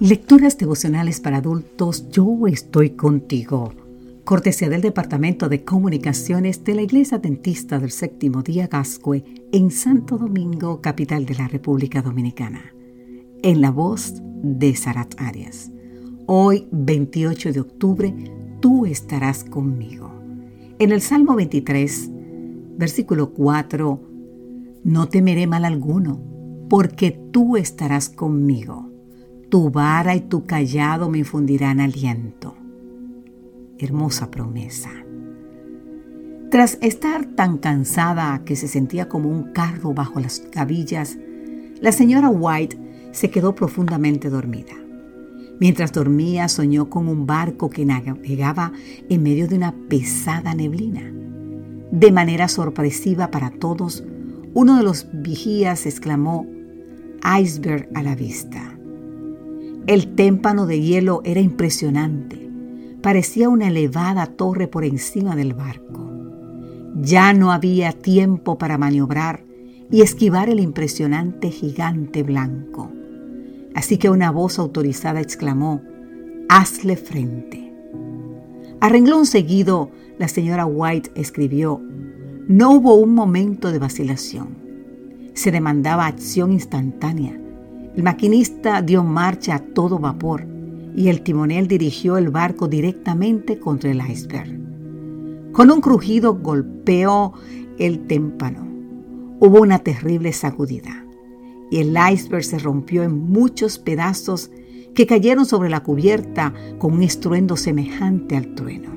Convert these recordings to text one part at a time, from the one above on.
Lecturas devocionales para adultos, yo estoy contigo. Cortesía del Departamento de Comunicaciones de la Iglesia Dentista del Séptimo Día Gascue en Santo Domingo, capital de la República Dominicana. En la voz de Sarat Arias. Hoy, 28 de octubre, tú estarás conmigo. En el Salmo 23, versículo 4, no temeré mal alguno, porque tú estarás conmigo tu vara y tu callado me infundirán aliento. Hermosa promesa. Tras estar tan cansada que se sentía como un carro bajo las gavillas, la señora White se quedó profundamente dormida. Mientras dormía soñó con un barco que navegaba en medio de una pesada neblina. De manera sorpresiva para todos, uno de los vigías exclamó, iceberg a la vista. El témpano de hielo era impresionante. Parecía una elevada torre por encima del barco. Ya no había tiempo para maniobrar y esquivar el impresionante gigante blanco. Así que una voz autorizada exclamó, Hazle frente. A renglón seguido, la señora White escribió, No hubo un momento de vacilación. Se demandaba acción instantánea el maquinista dio marcha a todo vapor y el timonel dirigió el barco directamente contra el iceberg. Con un crujido golpeó el témpano. Hubo una terrible sacudida y el iceberg se rompió en muchos pedazos que cayeron sobre la cubierta con un estruendo semejante al trueno.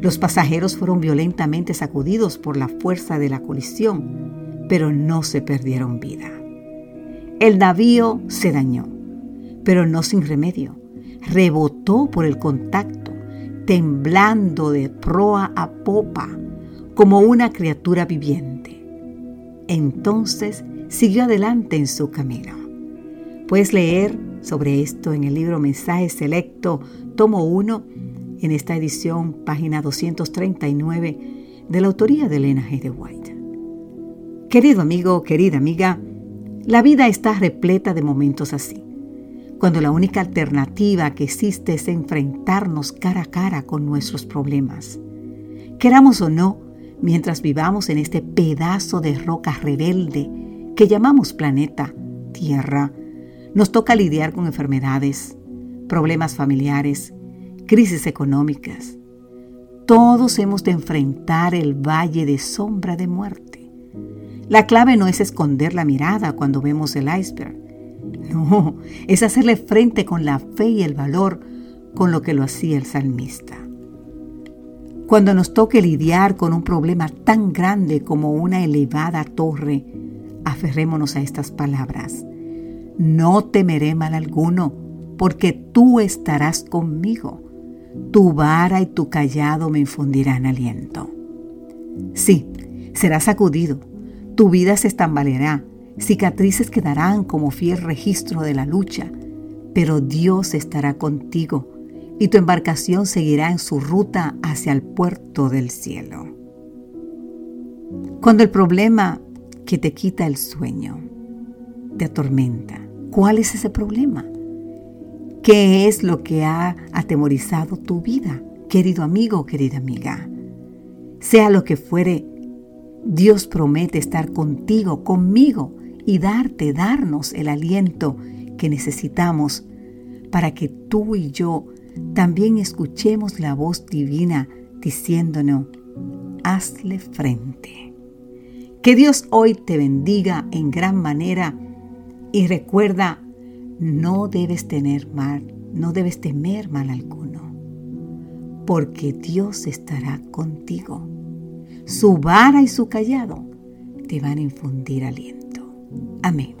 Los pasajeros fueron violentamente sacudidos por la fuerza de la colisión, pero no se perdieron vida. El navío se dañó, pero no sin remedio. Rebotó por el contacto, temblando de proa a popa, como una criatura viviente. Entonces siguió adelante en su camino. Puedes leer sobre esto en el libro Mensaje Selecto, tomo 1, en esta edición, página 239, de la autoría de Elena G. de White. Querido amigo, querida amiga, la vida está repleta de momentos así, cuando la única alternativa que existe es enfrentarnos cara a cara con nuestros problemas. Queramos o no, mientras vivamos en este pedazo de roca rebelde que llamamos planeta Tierra, nos toca lidiar con enfermedades, problemas familiares, crisis económicas. Todos hemos de enfrentar el valle de sombra de muerte. La clave no es esconder la mirada cuando vemos el iceberg. No, es hacerle frente con la fe y el valor con lo que lo hacía el salmista. Cuando nos toque lidiar con un problema tan grande como una elevada torre, aferrémonos a estas palabras. No temeré mal alguno, porque tú estarás conmigo. Tu vara y tu callado me infundirán aliento. Sí, será sacudido, tu vida se estambaleará, cicatrices quedarán como fiel registro de la lucha, pero Dios estará contigo y tu embarcación seguirá en su ruta hacia el puerto del cielo. Cuando el problema que te quita el sueño te atormenta, ¿cuál es ese problema? ¿Qué es lo que ha atemorizado tu vida, querido amigo, querida amiga? Sea lo que fuere, Dios promete estar contigo, conmigo y darte, darnos el aliento que necesitamos para que tú y yo también escuchemos la voz divina diciéndonos, hazle frente. Que Dios hoy te bendiga en gran manera y recuerda, no debes tener mal, no debes temer mal alguno, porque Dios estará contigo su vara y su callado te van a infundir aliento. Amén.